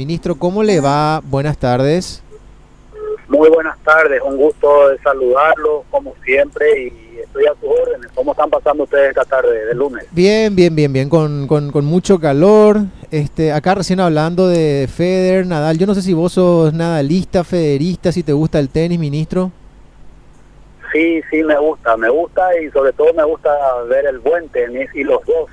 Ministro, ¿cómo le va? Buenas tardes. Muy buenas tardes, un gusto de saludarlo como siempre y estoy a sus órdenes. ¿Cómo están pasando ustedes esta tarde de lunes? Bien, bien, bien, bien, con, con, con mucho calor. Este, acá recién hablando de Feder, Nadal. Yo no sé si vos sos nadalista, federista, si te gusta el tenis, ministro. Sí, sí, me gusta, me gusta y sobre todo me gusta ver el buen tenis y los dos.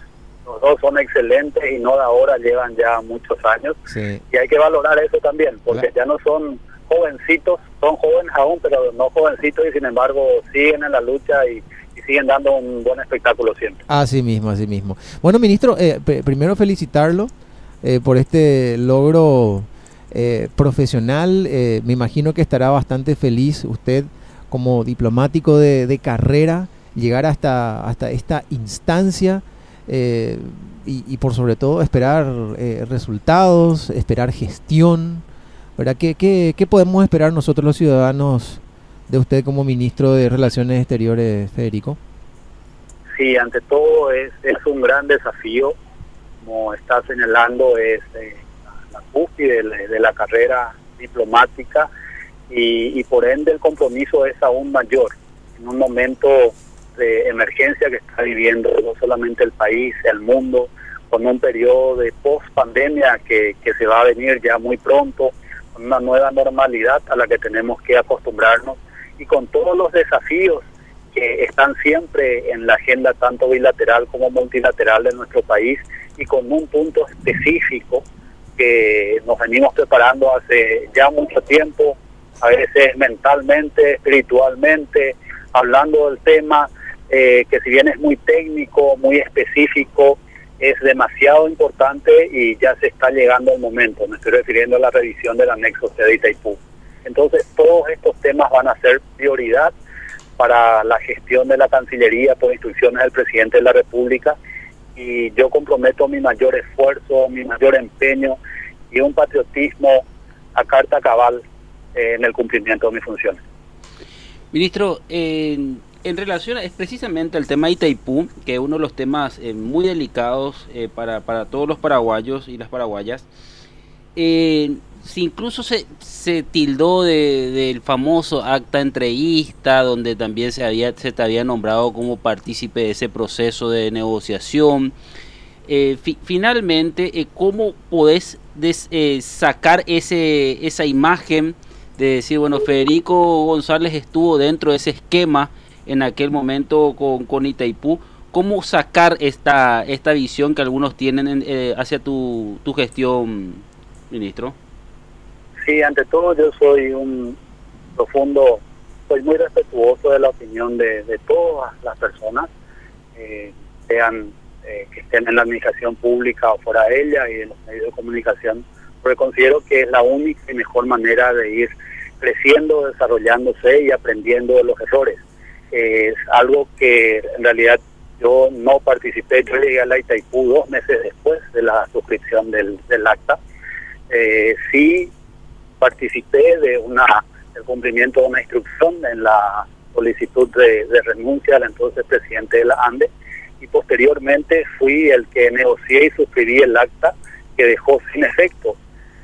Los dos son excelentes y no de ahora, llevan ya muchos años. Sí. Y hay que valorar eso también, porque ya no son jovencitos, son jóvenes aún, pero no jovencitos y sin embargo siguen en la lucha y, y siguen dando un buen espectáculo siempre. Así mismo, así mismo. Bueno, ministro, eh, pr- primero felicitarlo eh, por este logro eh, profesional. Eh, me imagino que estará bastante feliz usted como diplomático de, de carrera, llegar hasta, hasta esta instancia eh, y, y por sobre todo esperar eh, resultados, esperar gestión. ¿verdad? ¿Qué, qué, podemos esperar nosotros los ciudadanos de usted como ministro de Relaciones Exteriores, Federico? Sí, ante todo es, es un gran desafío, como está señalando, es eh, la cúspide de la carrera diplomática y, y por ende el compromiso es aún mayor en un momento de emergencia que está viviendo no solamente el país, el mundo, con un periodo de post-pandemia que, que se va a venir ya muy pronto, con una nueva normalidad a la que tenemos que acostumbrarnos y con todos los desafíos que están siempre en la agenda tanto bilateral como multilateral de nuestro país y con un punto específico que nos venimos preparando hace ya mucho tiempo, a veces mentalmente, espiritualmente, hablando del tema eh, que si bien es muy técnico, muy específico, es demasiado importante y ya se está llegando el momento. Me estoy refiriendo a la revisión del anexo C de Itaipú. Entonces, todos estos temas van a ser prioridad para la gestión de la Cancillería por instrucciones del presidente de la República y yo comprometo mi mayor esfuerzo, mi mayor empeño y un patriotismo a carta cabal eh, en el cumplimiento de mis funciones. Ministro, en, en relación es precisamente el tema de Itaipú, que es uno de los temas eh, muy delicados eh, para, para todos los paraguayos y las paraguayas, eh, si incluso se, tildó de, del famoso acta entrevista, donde también se, había, se te había nombrado como partícipe de ese proceso de negociación. Fi- finalmente, ¿cómo podés sacar ese, esa imagen de decir, bueno, Federico González estuvo dentro de ese esquema en aquel momento con, con Itaipú? ¿Cómo sacar esta, esta visión que algunos tienen en- eh, hacia tu, tu gestión, ministro? Sí, ante todo yo soy un profundo, soy muy respetuoso de la opinión de, todas las personas, eh, sean eh, que estén en la administración pública o fuera de ella y de los medios de comunicación, porque considero que es la única y mejor manera de ir creciendo, desarrollándose y aprendiendo de los errores. Es algo que en realidad yo no participé, yo llegué a la Itaipú dos meses después de la suscripción del, del acta. Eh, sí participé de una del cumplimiento de una instrucción en la solicitud de, de renuncia al entonces presidente de la ANDE y posteriormente fui el que negocié y suscribí el acta que dejó sin efecto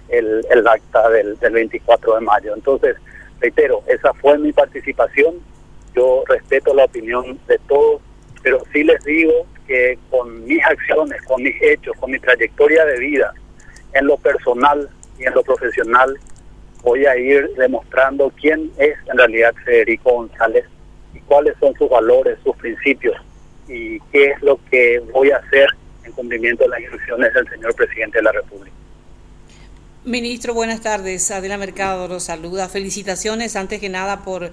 el, el acta del, del 24 de mayo. Entonces, reitero, esa fue mi participación, yo respeto la opinión de todos, pero sí les digo que con mis acciones, con mis hechos, con mi trayectoria de vida, en lo personal y en lo profesional, voy a ir demostrando quién es en realidad Federico González y cuáles son sus valores, sus principios y qué es lo que voy a hacer en cumplimiento de las instrucciones del señor presidente de la República. Ministro, buenas tardes. Adela Mercado los saluda. Felicitaciones antes que nada por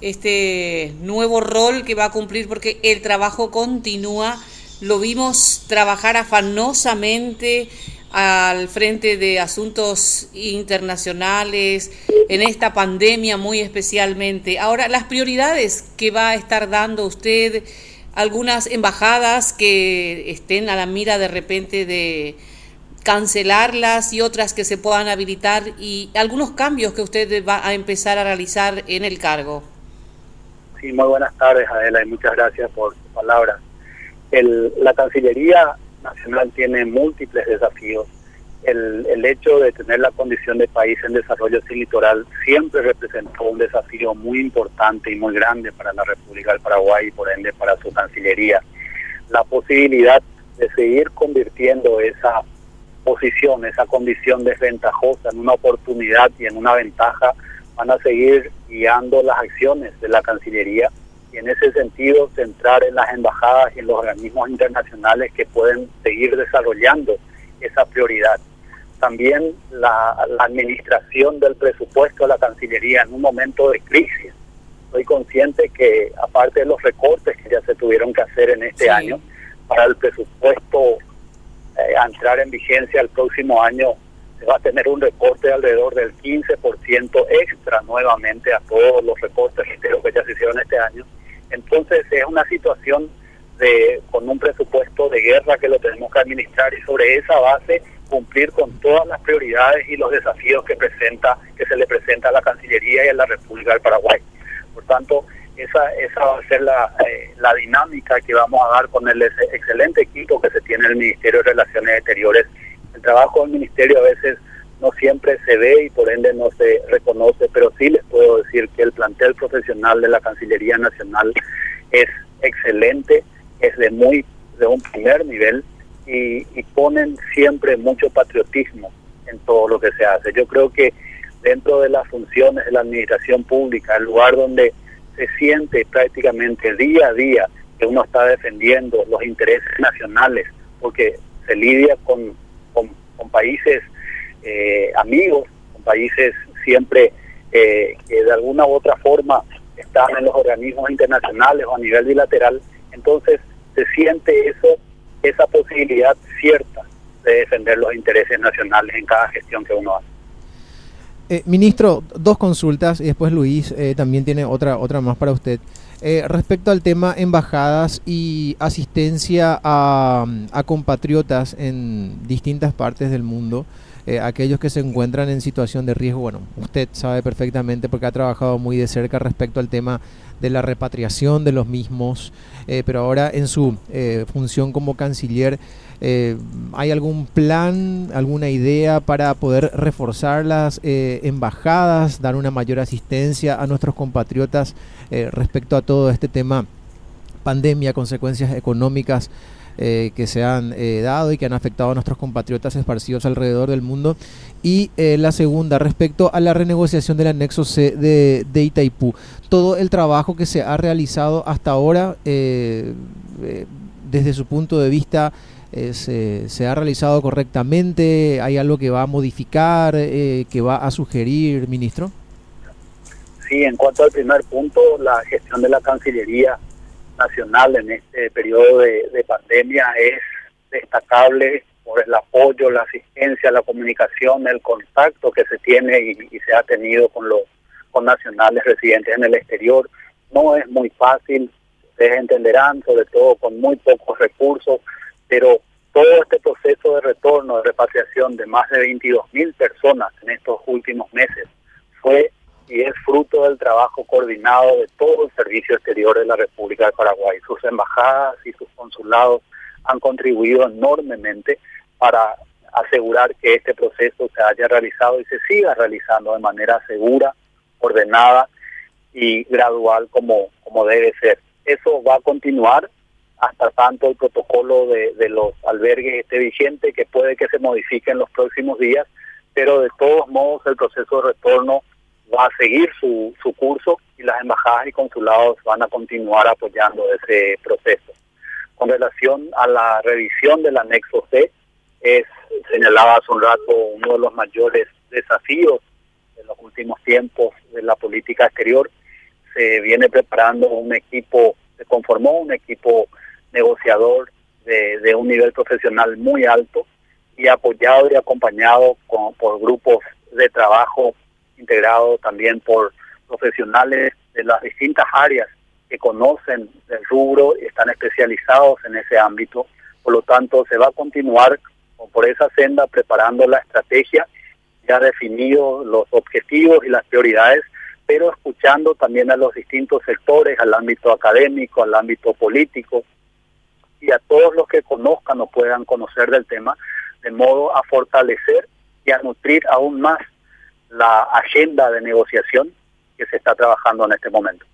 este nuevo rol que va a cumplir porque el trabajo continúa. Lo vimos trabajar afanosamente al frente de asuntos internacionales, en esta pandemia muy especialmente. Ahora, las prioridades que va a estar dando usted, algunas embajadas que estén a la mira de repente de cancelarlas y otras que se puedan habilitar y algunos cambios que usted va a empezar a realizar en el cargo. Sí, muy buenas tardes, Adela, y muchas gracias por sus palabras. El, la Cancillería Nacional tiene múltiples desafíos el, el hecho de tener la condición de país en desarrollo sin litoral siempre representó un desafío muy importante y muy grande para la República del Paraguay y por ende para su Cancillería. La posibilidad de seguir convirtiendo esa posición, esa condición desventajosa en una oportunidad y en una ventaja, van a seguir guiando las acciones de la Cancillería y en ese sentido centrar en las embajadas y en los organismos internacionales que pueden seguir desarrollando esa prioridad también la, administración del presupuesto de la Cancillería en un momento de crisis. Soy consciente que aparte de los recortes que ya se tuvieron que hacer en este año, para el presupuesto eh, a entrar en vigencia el próximo año va a tener un recorte de alrededor del 15% extra nuevamente a todos los recortes que ya se hicieron este año. Entonces es una situación de con un presupuesto de guerra que lo tenemos que administrar y sobre esa base cumplir con todas las prioridades y los desafíos que presenta que se le presenta a la Cancillería y a la República del Paraguay. Por tanto, esa, esa va a ser la, eh, la dinámica que vamos a dar con el excelente equipo que se tiene en el Ministerio de Relaciones Exteriores. El trabajo del Ministerio a veces no siempre se ve y por ende no se reconoce, pero sí les puedo decir que el plantel profesional de la Cancillería Nacional es excelente, es de muy de un primer nivel y, ponen siempre mucho patriotismo en todo lo que se hace. Yo creo que dentro de las funciones de la administración pública, el lugar donde se siente prácticamente día a día que uno está defendiendo los intereses nacionales, porque se lidia con, con, países eh, amigos, con países siempre eh, que de alguna u otra forma están en los organismos internacionales o a nivel bilateral, entonces se siente eso esa posibilidad cierta de defender los intereses nacionales en cada gestión que uno hace. Eh, ministro, dos consultas y después Luis eh, también tiene otra, otra más para usted. Eh, respecto al tema embajadas y asistencia a, a compatriotas en distintas partes del mundo, aquellos que se encuentran en situación de riesgo, bueno, usted sabe perfectamente porque ha trabajado muy de cerca respecto al tema de la repatriación de los mismos, eh, pero ahora en su eh, función como canciller, eh, ¿hay algún plan, alguna idea para poder reforzar las embajadas, dar una mayor asistencia a nuestros compatriotas respecto a todo este tema pandemia, consecuencias económicas? Eh, que se han eh, dado y que han afectado a nuestros compatriotas esparcidos alrededor del mundo. Y eh, la segunda, respecto a la renegociación del anexo C de, Itaipú. Todo el trabajo que se ha realizado hasta ahora, desde su punto de vista, se, se, ha realizado correctamente? ¿Hay algo que va a modificar, que va a sugerir, ministro? Sí, en cuanto al primer punto, la gestión de la Cancillería nacional en este periodo de, pandemia es destacable por el apoyo, la asistencia, la comunicación, el contacto que se tiene y, se ha tenido con los con nacionales residentes en el exterior. No es muy fácil, ustedes entenderán, sobre todo con muy pocos recursos, pero todo este proceso de retorno, de repatriación de más de 22 mil personas en estos últimos meses fue y es fruto del trabajo coordinado de todo el servicio exterior de la República de Paraguay. Sus embajadas y sus consulados han contribuido enormemente para asegurar que este proceso se haya realizado y se siga realizando de manera segura, ordenada y gradual como, como debe ser. Eso va a continuar hasta tanto el protocolo de, de los albergues esté vigente, que puede que se modifique en los próximos días, pero de todos modos el proceso de retorno va a seguir su, su curso y las embajadas y consulados van a continuar apoyando ese proceso. Con relación a la revisión del anexo C, es, señalaba hace un rato, uno de los mayores desafíos en los últimos tiempos de la política exterior. Se viene preparando un equipo, se conformó un equipo negociador de, de un nivel profesional muy alto y apoyado y acompañado con, por grupos de trabajo integrado también por profesionales de las distintas áreas que conocen el rubro y están especializados en ese ámbito. Por lo tanto, se va a continuar por esa senda preparando la estrategia, ya definido los objetivos y las prioridades, pero escuchando también a los distintos sectores, al ámbito académico, al ámbito político y a todos los que conozcan o puedan conocer del tema, de modo a fortalecer y a nutrir aún más la agenda de negociación que se está trabajando en este momento.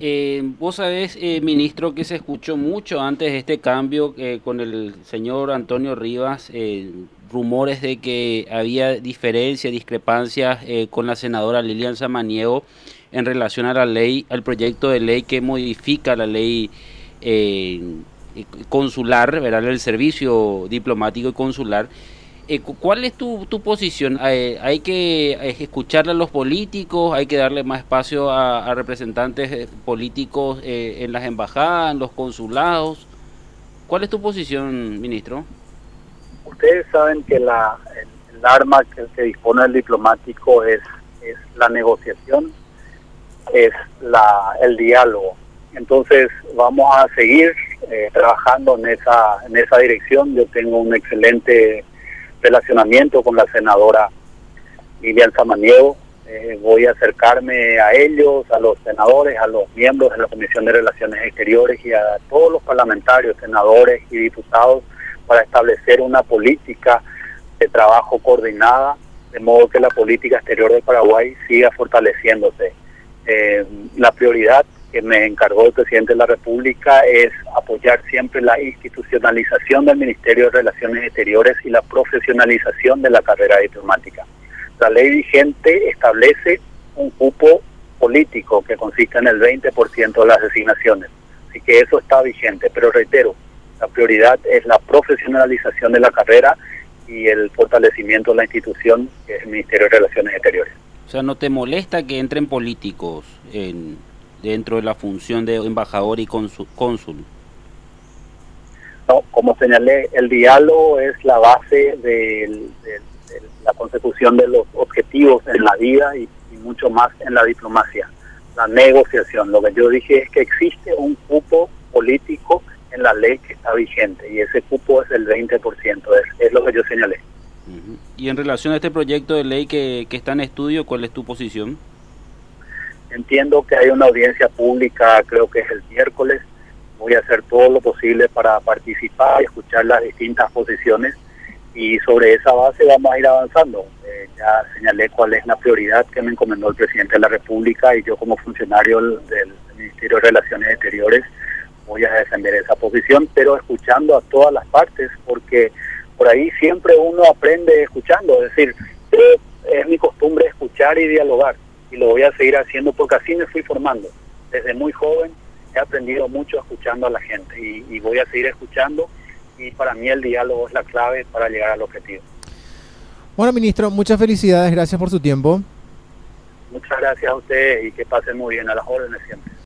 Eh, vos sabés, eh, ministro, que se escuchó mucho antes de este cambio eh, con el señor Antonio Rivas, eh, rumores de que había diferencias, discrepancias con la senadora Lilian Samaniego en relación a la ley, al proyecto de ley que modifica la ley consular, ¿verdad? el servicio diplomático y consular. Eh, ¿Cuál es tu, tu posición? Eh, ¿Hay que eh, escucharle a los políticos? ¿Hay que darle más espacio a, representantes políticos en las embajadas, en los consulados? ¿Cuál es tu posición, ministro? Ustedes saben que la, el, arma que, que, dispone el diplomático es, es la negociación, es la, el diálogo. Entonces vamos a seguir trabajando en esa, en esa dirección. Yo tengo un excelente relacionamiento con la senadora Lilian Samaniego. Eh, voy a acercarme a ellos, a los senadores, a los miembros de la Comisión de Relaciones Exteriores y a todos los parlamentarios, senadores y diputados para establecer una política de trabajo coordinada, de modo que la política exterior de Paraguay siga fortaleciéndose. Eh, la prioridad que me encargó el presidente de la República es apoyar siempre la institucionalización del Ministerio de Relaciones Exteriores y la profesionalización de la carrera diplomática. La ley vigente establece un cupo político que consiste en el 20% de las designaciones. Así que eso está vigente, pero reitero, la prioridad es la profesionalización de la carrera y el fortalecimiento de la institución que es el Ministerio de Relaciones Exteriores. O sea, ¿no te molesta que entren políticos en, dentro de la función de embajador y cónsul? No, como señalé, el diálogo es la base de, la consecución de los objetivos en la vida y, mucho más en la diplomacia, la negociación. Lo que yo dije es que existe un cupo político en la ley que está vigente y ese cupo es el 20%, es, es lo que yo señalé. Y en relación a este proyecto de ley que, que está en estudio, ¿cuál es tu posición? Entiendo que hay una audiencia pública, creo que es el miércoles. Voy a hacer todo lo posible para participar y escuchar las distintas posiciones y sobre esa base vamos a ir avanzando. Eh, ya señalé cuál es la prioridad que me encomendó el presidente de la República y yo como funcionario del, Ministerio de Relaciones Exteriores voy a defender esa posición, pero escuchando a todas las partes, porque por ahí siempre uno aprende escuchando, es decir, es mi costumbre escuchar y dialogar y lo voy a seguir haciendo porque así me fui formando. Desde muy joven he aprendido mucho escuchando a la gente y, voy a seguir escuchando y para mí el diálogo es la clave para llegar al objetivo. Bueno, ministro, muchas felicidades, gracias por su tiempo. Muchas gracias a usted y que pasen muy bien a las órdenes siempre.